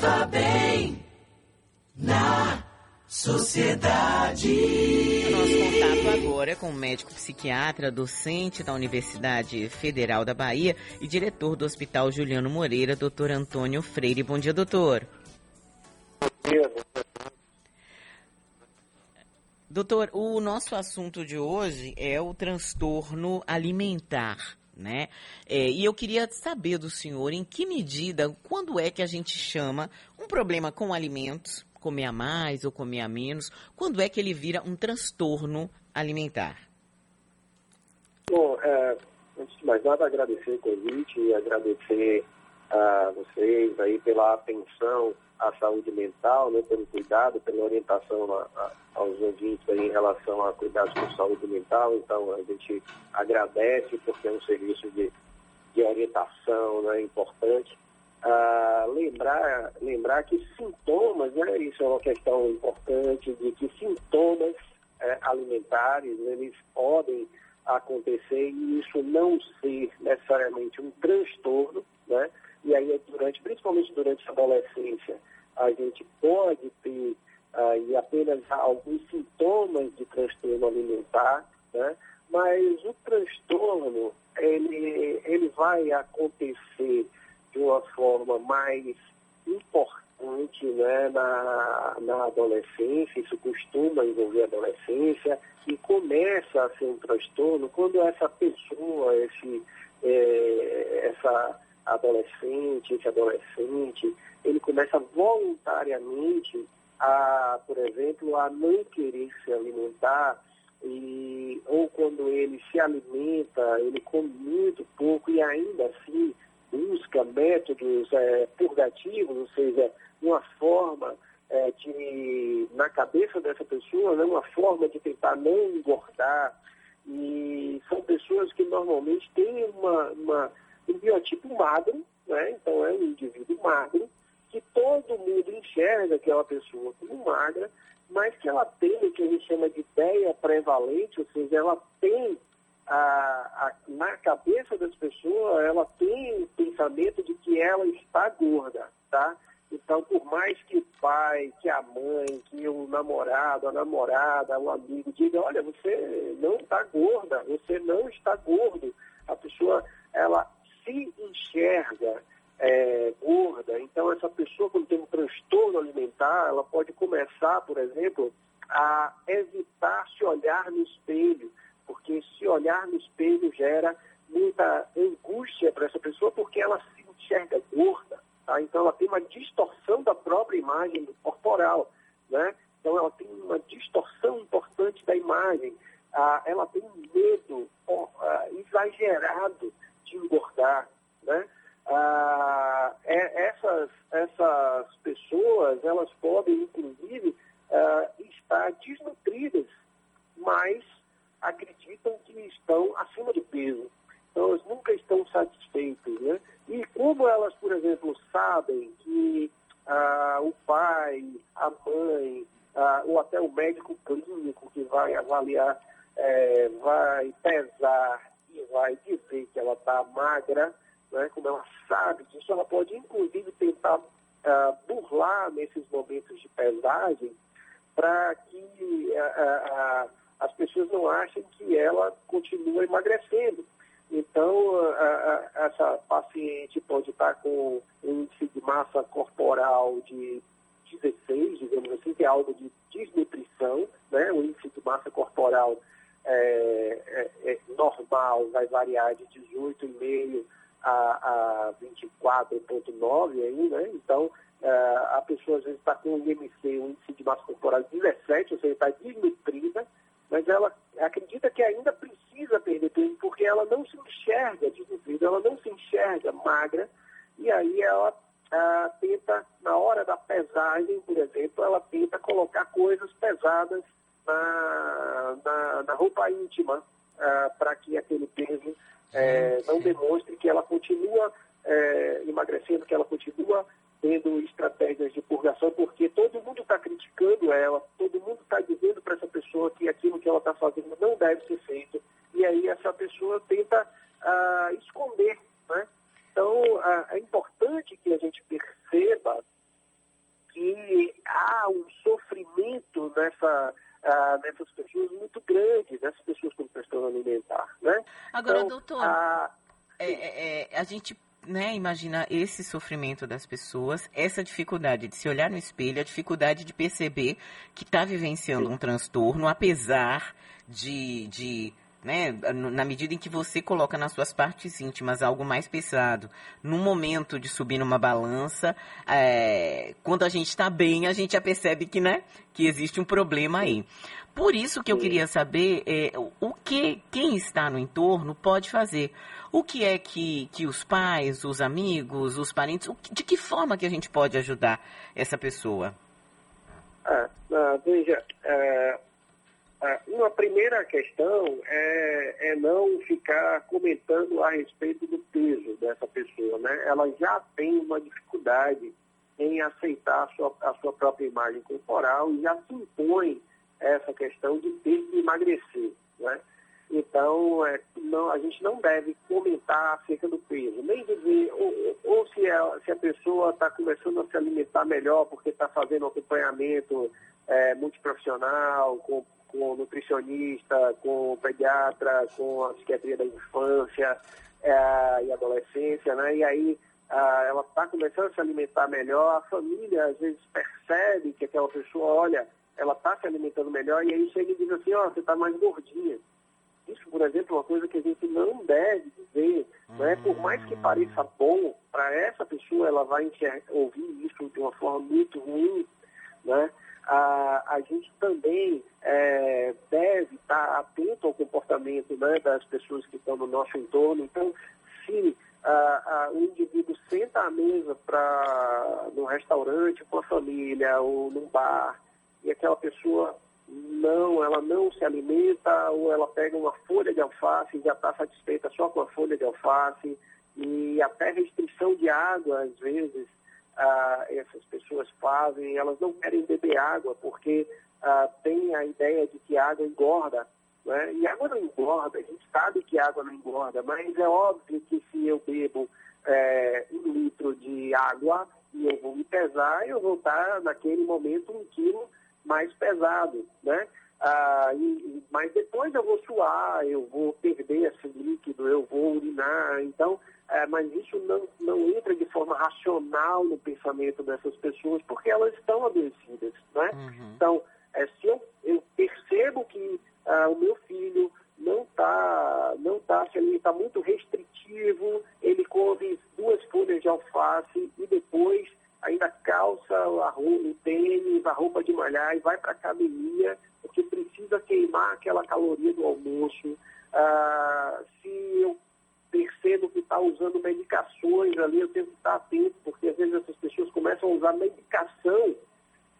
Viva bem na sociedade. Nosso contato agora é com o médico psiquiatra, docente da Universidade Federal da Bahia e diretor do Hospital Juliano Moreira, doutor Antônio Freire. Bom dia, doutor. Bom dia, Doutor, o nosso assunto de hoje é o transtorno alimentar, né? É, e eu queria saber do senhor em que medida, quando é que a gente chama um problema com alimentos, comer a mais ou comer a menos, quando é que ele vira um transtorno alimentar? Bom, é, antes de mais nada, agradecer o convite e agradecer a vocês aí pela atenção à saúde mental, né, pelo cuidado, pela orientação a, a, aos ouvintes aí em relação a cuidados com saúde mental. Então, a gente agradece porque é um serviço de, de orientação né, importante. Ah, lembrar, lembrar que sintomas, né, isso é uma questão importante, de que sintomas é, alimentares, eles podem acontecer e isso não ser necessariamente um transtorno, né? E aí, durante, principalmente durante a adolescência, a gente pode ter aí apenas alguns sintomas de transtorno alimentar, né? mas o transtorno ele, ele vai acontecer de uma forma mais importante né, na, na adolescência, isso costuma envolver a adolescência, e começa a ser um transtorno quando essa pessoa, esse, é, essa adolescente, esse adolescente, ele começa voluntariamente a, por exemplo, a não querer se alimentar, e, ou quando ele se alimenta, ele come muito pouco e ainda assim busca métodos é, purgativos, ou seja, uma forma é, de, na cabeça dessa pessoa, né, uma forma de tentar não engordar. E são pessoas que normalmente têm uma, uma um biotipo magro, né? então é um indivíduo magro, que todo mundo enxerga que é uma pessoa como magra, mas que ela tem o que a gente chama de ideia prevalente, ou seja, ela tem a, a, na cabeça das pessoas, ela tem o pensamento de que ela está gorda, tá? Então, por mais que o pai, que a mãe, que o namorado, a namorada, o amigo diga, olha, você não está gorda, você não está gordo, a pessoa, ela se enxerga é, gorda, então essa pessoa quando tem um transtorno alimentar, ela pode começar, por exemplo, a evitar se olhar no espelho, porque se olhar no espelho gera muita angústia para essa pessoa, porque ela se enxerga gorda, tá? então ela tem uma distorção da própria imagem corporal, né? então ela tem uma distorção importante da imagem, ah, ela tem um medo ah, exagerado de engordar, né? Ah, é, essas, essas pessoas, elas podem, inclusive, ah, estar desnutridas, mas acreditam que estão acima de peso. Então, elas nunca estão satisfeitas, né? E como elas, por exemplo, sabem que ah, o pai, a mãe, ah, ou até o médico clínico que vai avaliar, é, vai pesar e vai dizer que ela está magra, né, como ela sabe disso, ela pode inclusive tentar uh, burlar nesses momentos de pesagem para que uh, uh, as pessoas não achem que ela continua emagrecendo. Então, essa paciente pode estar com um índice de massa corporal de 16, digamos assim, que é algo de desnutrição, né? o índice de massa corporal é, é, é normal vai variar de 18,5 a, a 24,9 aí, né? Então, uh, a pessoa às vezes está com um IMC, um índice de massa corporal 17, ou seja, está desnutrida, mas ela acredita que ainda precisa perder peso porque ela não se enxerga desnutrida, ela não se enxerga magra, e aí ela tenta, na hora da pesagem, por exemplo, ela tenta colocar coisas pesadas na, na, roupa íntima uh, para que aquele peso é, não demonstre que ela continua é, emagrecendo, que ela continua tendo estratégias de purgação, porque todo mundo está criticando ela, todo mundo está dizendo para essa pessoa que aquilo que ela está fazendo não deve ser feito, e aí essa pessoa tenta ah, esconder. Né? Então, ah, é importante que a gente perceba há um sofrimento nessa, ah, nessas pessoas muito grande, nessas pessoas com transtorno alimentar. Né? Agora, então, doutor, a, é, é, é, a gente né, imagina esse sofrimento das pessoas, essa dificuldade de se olhar no espelho, a dificuldade de perceber que está vivenciando um transtorno, apesar de, de né, na medida em que você coloca nas suas partes íntimas algo mais pesado, no momento de subir numa balança, é, quando a gente está bem, a gente já percebe que, né, que existe um problema aí. Por isso que eu queria saber é, o que quem está no entorno pode fazer. O que é que, que os pais, os amigos, os parentes, de que forma que a gente pode ajudar essa pessoa? Ah, veja, é, ah, uma primeira questão é, é, não ficar comentando a respeito do peso dessa pessoa. Né? Ela já tem uma dificuldade em aceitar a sua, a sua própria imagem corporal e já se impõe essa questão de ter que emagrecer. Né? Então, é, não, a gente não deve comentar acerca do peso, nem dizer, ou, ou se, se a pessoa está começando a se alimentar melhor porque está fazendo acompanhamento é, multiprofissional, com com nutricionista, com pediatra, com a psiquiatria da infância é, e adolescência, né? E aí a, ela está começando a se alimentar melhor, a família às vezes percebe que aquela pessoa, olha, ela está se alimentando melhor, e aí chega e diz assim, ó, oh, você está mais gordinha. Isso, por exemplo, é uma coisa que a gente não deve dizer, né? Por mais que pareça bom, para essa pessoa ela vai ouvir isso de uma forma muito ruim, né? A, a gente também é, deve estar atento ao comportamento né, das pessoas que estão no nosso entorno. Então, se a, a, o indivíduo senta à mesa para no restaurante com a família ou num bar e aquela pessoa não, ela não se alimenta ou ela pega uma folha de alface e já está satisfeita só com a folha de alface e até restrição de água às vezes ah, essas pessoas fazem, elas não querem beber água porque ah, tem a ideia de que água engorda. Né? E água não engorda, a gente sabe que água não engorda, mas é óbvio que se eu bebo é, um litro de água e eu vou me pesar, eu vou estar naquele momento um quilo mais pesado, né? Ah, e, mas depois eu vou suar, eu vou perder esse líquido, eu vou urinar. Então, é, mas isso não, não entra de forma racional no pensamento dessas pessoas, porque elas estão adoecidas. Né? Uhum. Então, é, se eu, eu percebo que ah, o meu filho não está, não tá, ele está muito restritivo, ele come duas folhas de alface e depois ainda calça o tênis, a roupa de malhar e vai para a academia precisa queimar aquela caloria do almoço. Ah, se eu percebo que está usando medicações ali, eu tenho que estar atento, porque às vezes essas pessoas começam a usar medicação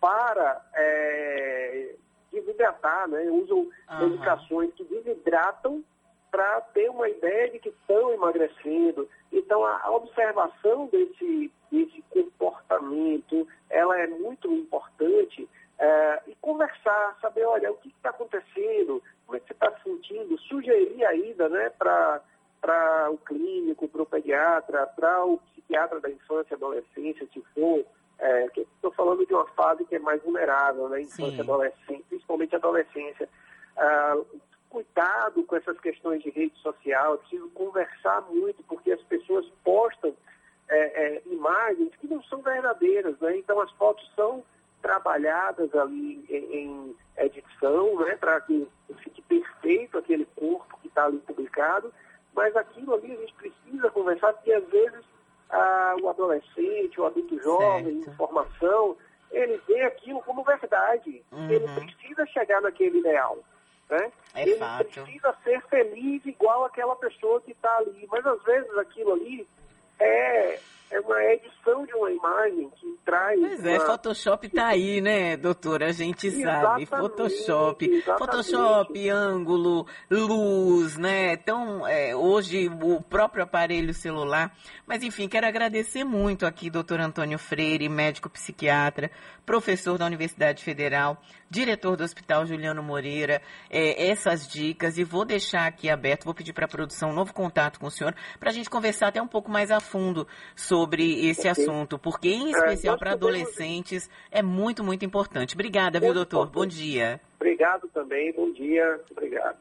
para é, desidratar, né? Usam uhum. medicações que desidratam para ter uma ideia de que estão emagrecendo. Então, a, a observação desse, desse comportamento, ela é muito importante conversar, saber, olha, o que está acontecendo, como é que você está se sentindo, sugerir a ida né, para o clínico, para o pediatra, para o psiquiatra da infância e adolescência, se for, é, estou falando de uma fase que é mais vulnerável, né, infância adolescência, principalmente adolescência. Ah, cuidado com essas questões de rede social, é preciso conversar muito, porque as pessoas postam é, é, imagens que não são verdadeiras, né? Então as fotos são trabalhadas ali em, em edição, né, para que fique perfeito aquele corpo que está ali publicado, mas aquilo ali a gente precisa conversar, porque às vezes ah, o adolescente, o adulto jovem, certo. informação, ele vê aquilo como verdade. Uhum. Ele precisa chegar naquele ideal. Né? É ele fato. precisa ser feliz igual aquela pessoa que está ali. Mas às vezes aquilo ali é é uma edição de uma imagem que traz. Pois é, Photoshop tá aí, né, doutora? A gente exatamente, sabe. Photoshop. Exatamente. Photoshop, ângulo, luz, né? Então, é, hoje o próprio aparelho celular. Mas enfim, quero agradecer muito aqui, doutor Antônio Freire, médico psiquiatra, professor da Universidade Federal, diretor do Hospital Juliano Moreira, é, essas dicas e vou deixar aqui aberto, vou pedir para a produção um novo contato com o senhor para a gente conversar até um pouco mais a fundo sobre esse assunto, porque em especial especial para adolescentes é muito, muito importante. Obrigada, viu, doutor? Bom dia. Obrigado também, bom dia. Obrigado.